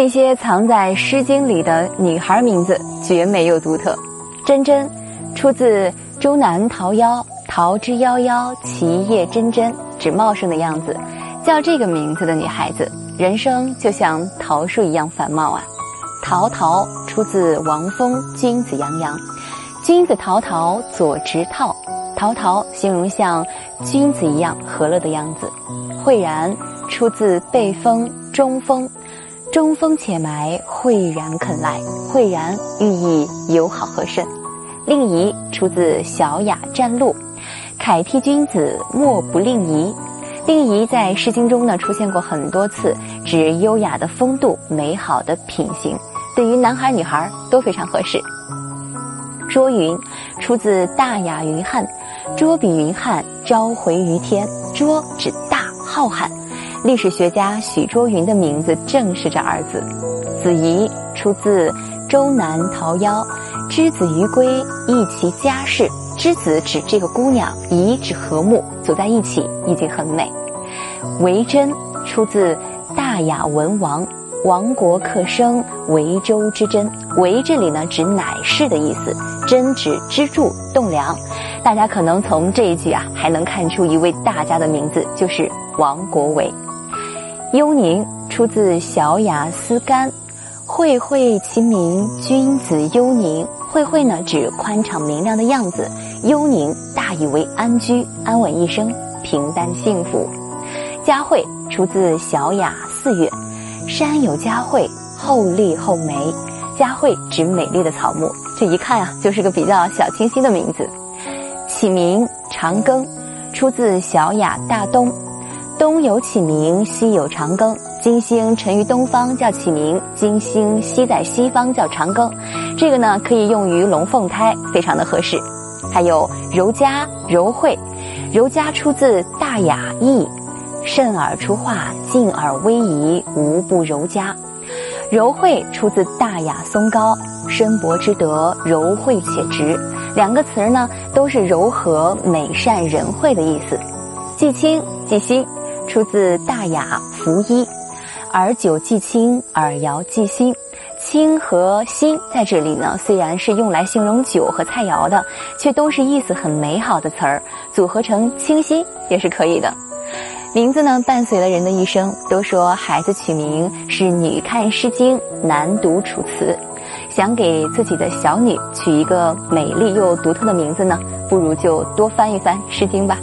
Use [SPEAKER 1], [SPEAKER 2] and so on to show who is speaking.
[SPEAKER 1] 那些藏在《诗经》里的女孩名字绝美又独特。真真，出自周南桃夭，桃之夭夭，其叶蓁蓁，指茂盛的样子。叫这个名字的女孩子，人生就像桃树一样繁茂啊。桃桃出自王风《君子洋洋》，君子桃桃，左直套。桃桃形容像君子一样和乐的样子。慧然出自背风《中风》，中风且埋，慧然肯来。慧然寓意友好和顺。令仪出自《小雅战录》，凯替君子，莫不令仪。令仪在《诗经》中呢出现过很多次，指优雅的风度、美好的品行，对于男孩女孩都非常合适。卓云出自《大雅·云汉》，卓比云汉，朝回于天。卓指大浩瀚，历史学家许倬云的名字正是这二字。子仪出自《周南桃夭》，之子于归，忆其家事。之子指这个姑娘，仪指和睦，走在一起已经很美。维真出自《大雅·文王》，亡国克生，维州之真。维这里呢指乃是的意思，真指支柱栋梁。大家可能从这一句啊，还能看出一位大家的名字，就是王国维。幽宁出自《小雅·思干》，惠惠其名，君子幽宁。惠惠呢指宽敞明亮的样子，幽宁大意为安居、安稳一生、平淡幸福。佳慧出自《小雅·四月》，山有佳慧，后立后梅。佳慧指美丽的草木，这一看啊，就是个比较小清新的名字。启明长庚，出自《小雅·大东》，东有启明，西有长庚。金星沉于东方叫启明，金星西在西方叫长庚。这个呢可以用于龙凤胎，非常的合适。还有柔嘉、柔惠，柔嘉出自《大雅》意，慎而出化，静而威仪，无不柔嘉。柔惠出自《大雅·松高》，深薄之德，柔惠且直。两个词儿呢都是柔和、美善、仁惠的意思。季清、季心出自《大雅·拂衣》。尔酒既清，尔肴既新。清和新在这里呢，虽然是用来形容酒和菜肴的，却都是意思很美好的词儿，组合成清新也是可以的。名字呢，伴随了人的一生。都说孩子取名是女看《诗经》，男读《楚辞》。想给自己的小女取一个美丽又独特的名字呢，不如就多翻一翻《诗经》吧。